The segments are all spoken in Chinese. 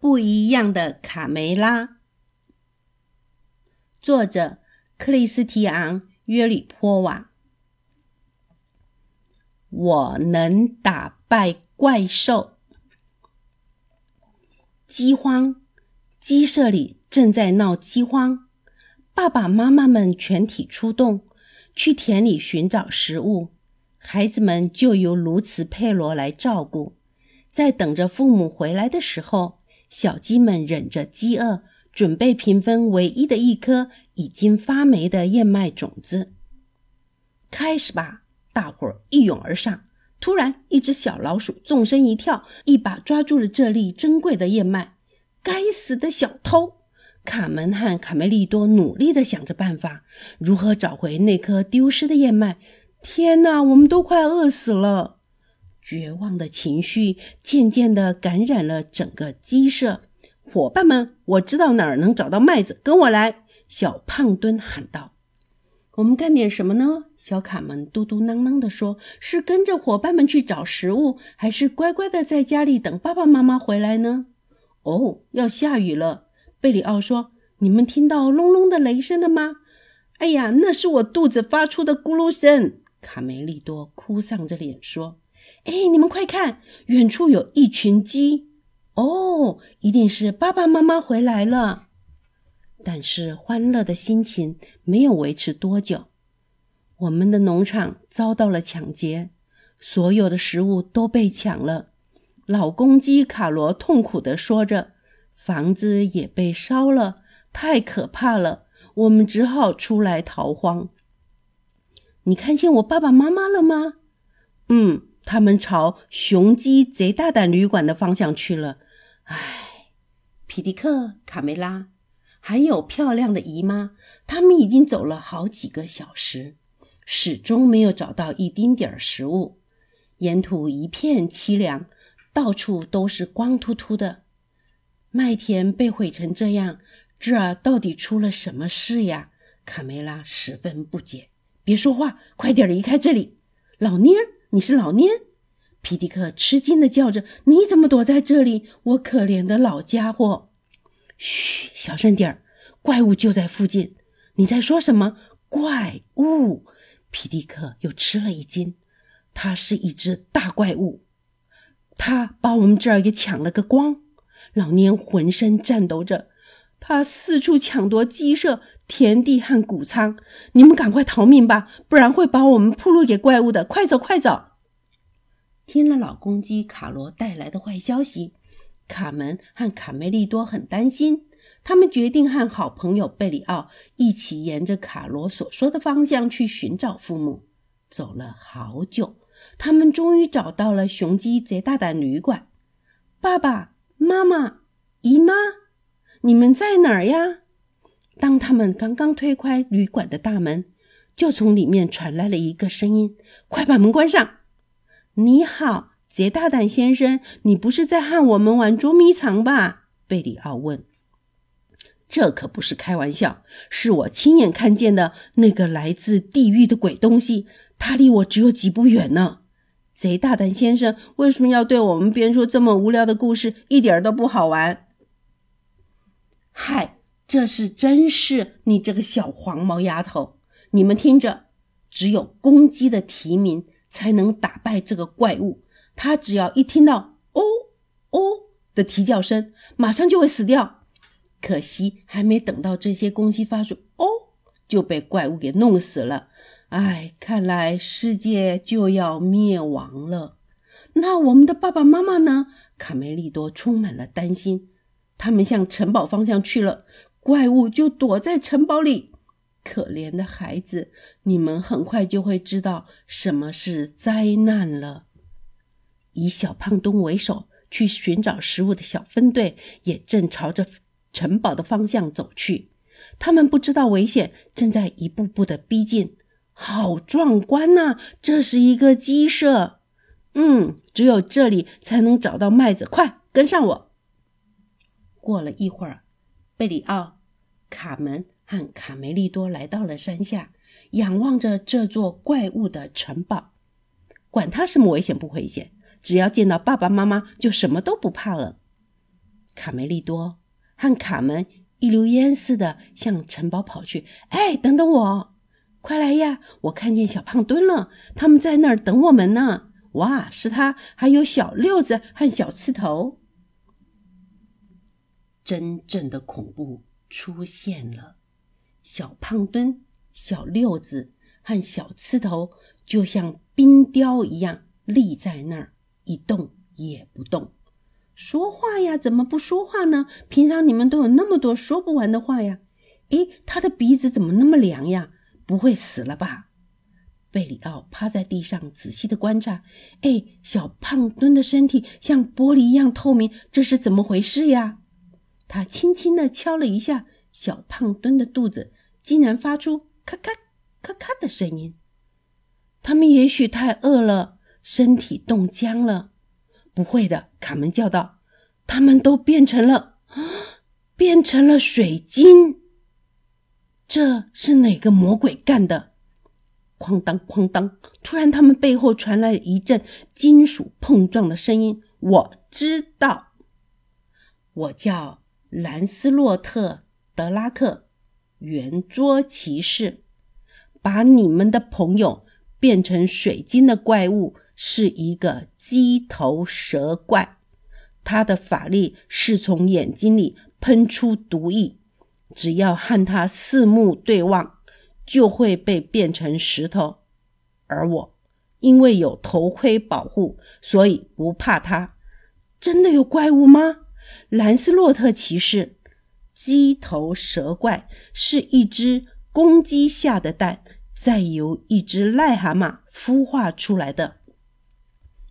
不一样的卡梅拉，作者克里斯提昂·约里波瓦。我能打败怪兽。饥荒，鸡舍里正在闹饥荒，爸爸妈妈们全体出动，去田里寻找食物，孩子们就由卢茨佩罗来照顾，在等着父母回来的时候。小鸡们忍着饥饿，准备平分唯一的一颗已经发霉的燕麦种子。开始吧！大伙儿一拥而上。突然，一只小老鼠纵身一跳，一把抓住了这粒珍贵的燕麦。该死的小偷！卡门和卡梅利多努力地想着办法，如何找回那颗丢失的燕麦。天哪，我们都快饿死了！绝望的情绪渐渐地感染了整个鸡舍。伙伴们，我知道哪儿能找到麦子，跟我来！小胖墩喊道。“我们干点什么呢？”小卡门嘟嘟囔囔地说，“是跟着伙伴们去找食物，还是乖乖的在家里等爸爸妈妈回来呢？”“哦，要下雨了。”贝里奥说，“你们听到隆隆的雷声了吗？”“哎呀，那是我肚子发出的咕噜声。”卡梅利多哭丧着脸说。哎，你们快看，远处有一群鸡哦，一定是爸爸妈妈回来了。但是欢乐的心情没有维持多久，我们的农场遭到了抢劫，所有的食物都被抢了。老公鸡卡罗痛苦地说着：“房子也被烧了，太可怕了！我们只好出来逃荒。”你看见我爸爸妈妈了吗？嗯。他们朝雄鸡贼大胆旅馆的方向去了。唉，皮迪克、卡梅拉，还有漂亮的姨妈，他们已经走了好几个小时，始终没有找到一丁点儿食物。沿途一片凄凉，到处都是光秃秃的麦田，被毁成这样，这儿到底出了什么事呀？卡梅拉十分不解。别说话，快点离开这里，老蔫儿。你是老蔫？皮迪克吃惊的叫着：“你怎么躲在这里？我可怜的老家伙！”嘘，小声点儿，怪物就在附近。你在说什么？怪物？皮迪克又吃了一惊。它是一只大怪物，它把我们这儿给抢了个光。老蔫浑身颤抖着，他四处抢夺鸡舍。田地和谷仓，你们赶快逃命吧，不然会把我们铺路给怪物的。快走，快走！听了老公鸡卡罗带来的坏消息，卡门和卡梅利多很担心。他们决定和好朋友贝里奥一起沿着卡罗所说的方向去寻找父母。走了好久，他们终于找到了雄鸡贼大的旅馆。爸爸妈妈、姨妈，你们在哪儿呀？当他们刚刚推开旅馆的大门，就从里面传来了一个声音：“快把门关上！”“你好，杰大胆先生，你不是在和我们玩捉迷藏吧？”贝里奥问。“这可不是开玩笑，是我亲眼看见的那个来自地狱的鬼东西，它离我只有几步远呢。”“贼大胆先生，为什么要对我们编出这么无聊的故事？一点都不好玩。”“嗨！”这是真事，你这个小黄毛丫头！你们听着，只有公鸡的啼鸣才能打败这个怪物。它只要一听到“哦哦”的啼叫声，马上就会死掉。可惜还没等到这些公鸡发出“哦”，就被怪物给弄死了。唉，看来世界就要灭亡了。那我们的爸爸妈妈呢？卡梅利多充满了担心。他们向城堡方向去了。怪物就躲在城堡里，可怜的孩子，你们很快就会知道什么是灾难了。以小胖墩为首去寻找食物的小分队也正朝着城堡的方向走去。他们不知道危险正在一步步的逼近。好壮观呐！这是一个鸡舍。嗯，只有这里才能找到麦子。快跟上我。过了一会儿。贝里奥、卡门和卡梅利多来到了山下，仰望着这座怪物的城堡。管他什么危险不危险，只要见到爸爸妈妈，就什么都不怕了。卡梅利多和卡门一溜烟似的向城堡跑去。哎，等等我！快来呀！我看见小胖墩了，他们在那儿等我们呢。哇，是他，还有小六子和小刺头。真正的恐怖出现了，小胖墩、小六子和小刺头就像冰雕一样立在那儿，一动也不动。说话呀？怎么不说话呢？平常你们都有那么多说不完的话呀。诶，他的鼻子怎么那么凉呀？不会死了吧？贝里奥趴在地上仔细的观察。哎，小胖墩的身体像玻璃一样透明，这是怎么回事呀？他轻轻的敲了一下小胖墩的肚子，竟然发出咔咔咔咔的声音。他们也许太饿了，身体冻僵了。不会的，卡门叫道：“他们都变成了，变成了水晶。”这是哪个魔鬼干的？哐当哐当！突然，他们背后传来一阵金属碰撞的声音。我知道，我叫兰斯洛特·德拉克，圆桌骑士。把你们的朋友变成水晶的怪物是一个鸡头蛇怪，他的法力是从眼睛里喷出毒液。只要和他四目对望，就会被变成石头。而我因为有头盔保护，所以不怕他。真的有怪物吗？兰斯洛特骑士，鸡头蛇怪是一只公鸡下的蛋，再由一只癞蛤蟆孵化出来的。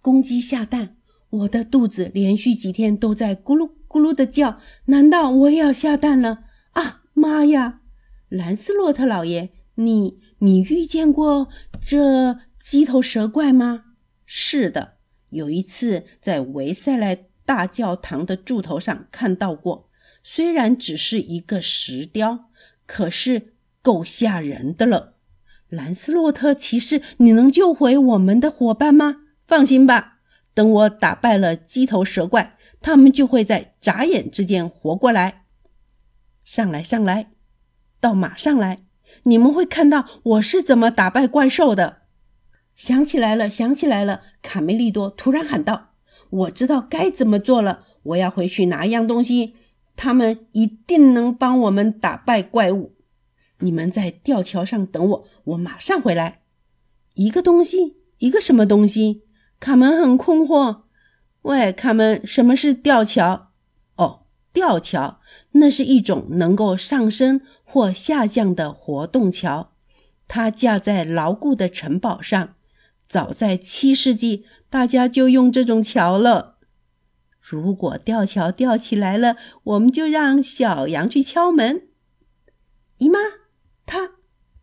公鸡下蛋，我的肚子连续几天都在咕噜咕噜的叫。难道我也要下蛋了？啊妈呀，兰斯洛特老爷，你你遇见过这鸡头蛇怪吗？是的，有一次在维塞莱大教堂的柱头上看到过。虽然只是一个石雕，可是够吓人的了。兰斯洛特骑士，你能救回我们的伙伴吗？放心吧，等我打败了鸡头蛇怪，他们就会在眨眼之间活过来。上来，上来，到马上来！你们会看到我是怎么打败怪兽的。想起来了，想起来了！卡梅利多突然喊道：“我知道该怎么做了。我要回去拿一样东西，他们一定能帮我们打败怪物。你们在吊桥上等我，我马上回来。一个东西，一个什么东西？”卡门很困惑。喂，卡门，什么是吊桥？哦，吊桥。那是一种能够上升或下降的活动桥，它架在牢固的城堡上。早在七世纪，大家就用这种桥了。如果吊桥吊起来了，我们就让小羊去敲门。姨妈，它，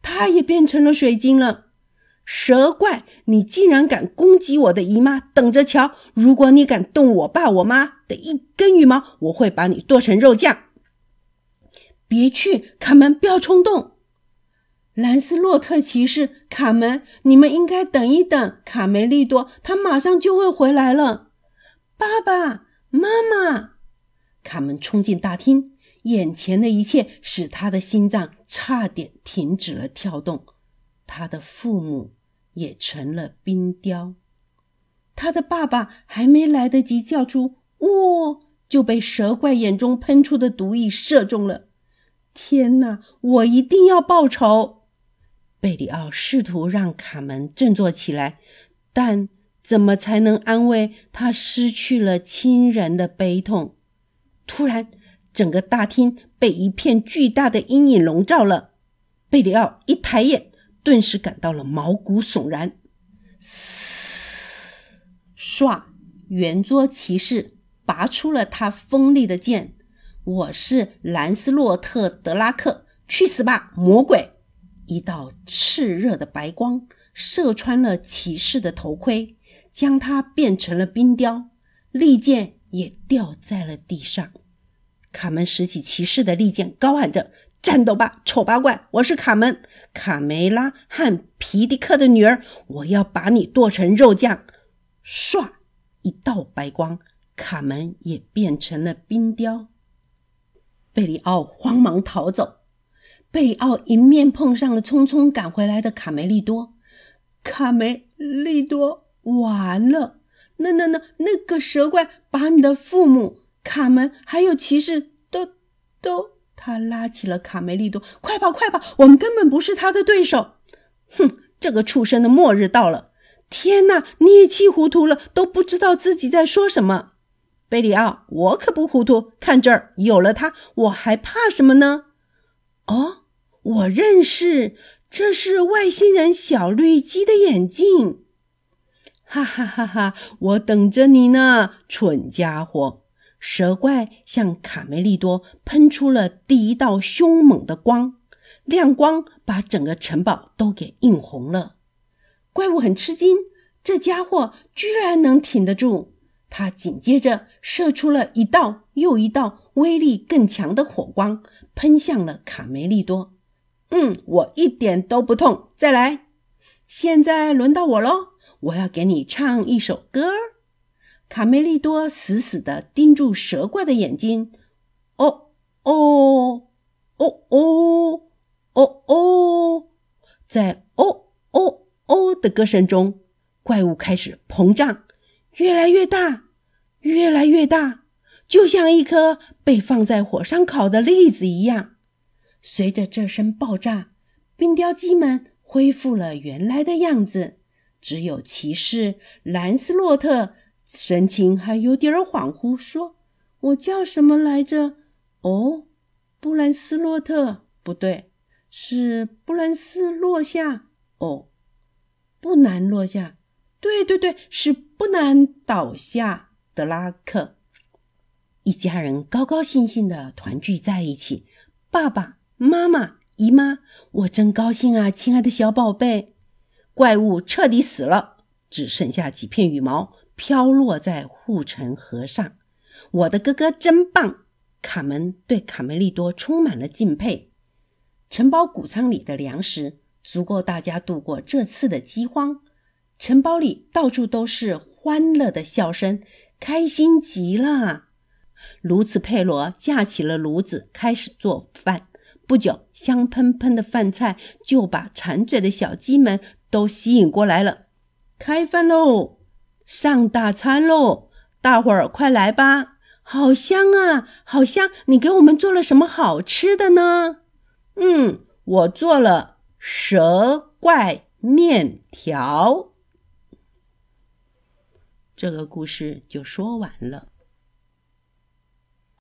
它也变成了水晶了。蛇怪，你竟然敢攻击我的姨妈！等着瞧，如果你敢动我爸我妈的一根羽毛，我会把你剁成肉酱！别去，卡门，不要冲动。兰斯洛特骑士，卡门，你们应该等一等。卡梅利多，他马上就会回来了。爸爸妈妈，卡门冲进大厅，眼前的一切使他的心脏差点停止了跳动。他的父母。也成了冰雕。他的爸爸还没来得及叫出“喔”，就被蛇怪眼中喷出的毒液射中了。天哪！我一定要报仇！贝里奥试图让卡门振作起来，但怎么才能安慰他失去了亲人的悲痛？突然，整个大厅被一片巨大的阴影笼罩了。贝里奥一抬眼。顿时感到了毛骨悚然。唰！圆桌骑士拔出了他锋利的剑。我是兰斯洛特·德拉克，去死吧，魔鬼！一道炽热的白光射穿了骑士的头盔，将他变成了冰雕。利剑也掉在了地上。卡门拾起骑士的利剑，高喊着。战斗吧，丑八怪！我是卡门，卡梅拉和皮迪克的女儿。我要把你剁成肉酱！唰，一道白光卡门也变成了冰雕。贝里奥慌忙逃走，贝里奥迎面碰上了匆匆赶回来的卡梅利多。卡梅利多，完了！那、那、那、那个蛇怪把你的父母、卡门还有骑士都、都……他拉起了卡梅利多，快跑，快跑！我们根本不是他的对手。哼，这个畜生的末日到了！天哪，你也气糊涂了，都不知道自己在说什么。贝里奥，我可不糊涂。看这儿，有了它，我还怕什么呢？我认识，这是外星人小绿鸡的眼镜。哈哈哈哈！我等着你呢，蠢家伙！蛇怪向卡梅利多喷出了第一道凶猛的光，亮光把整个城堡都给映红了。怪物很吃惊，这家伙居然能挺得住。他紧接着射出了一道又一道威力更强的火光，喷向了卡梅利多。嗯，我一点都不痛。再来，现在轮到我喽！我要给你唱一首歌。卡梅利多死死地盯住蛇怪的眼睛，哦哦哦哦哦哦，在哦哦哦的歌声中，怪物开始膨胀，越来越大，越来越大，就像一颗被放在火上烤的栗子一样。随着这声爆炸，冰雕鸡们恢复了原来的样子，只有骑士兰斯洛特。神情还有点恍惚，说：“我叫什么来着？哦，布兰斯洛特，不对，是布兰斯落下。哦，不难落下，对对对，是不难倒下。德拉克，一家人高高兴兴的团聚在一起。爸爸妈妈、姨妈，我真高兴啊，亲爱的小宝贝。怪物彻底死了，只剩下几片羽毛。”飘落在护城河上，我的哥哥真棒！卡门对卡梅利多充满了敬佩。城堡谷仓里的粮食足够大家度过这次的饥荒。城堡里到处都是欢乐的笑声，开心极了。卢茨佩罗架起了炉子，开始做饭。不久，香喷喷的饭菜就把馋嘴的小鸡们都吸引过来了。开饭喽！上大餐喽！大伙儿快来吧！好香啊，好香！你给我们做了什么好吃的呢？嗯，我做了蛇怪面条。这个故事就说完了。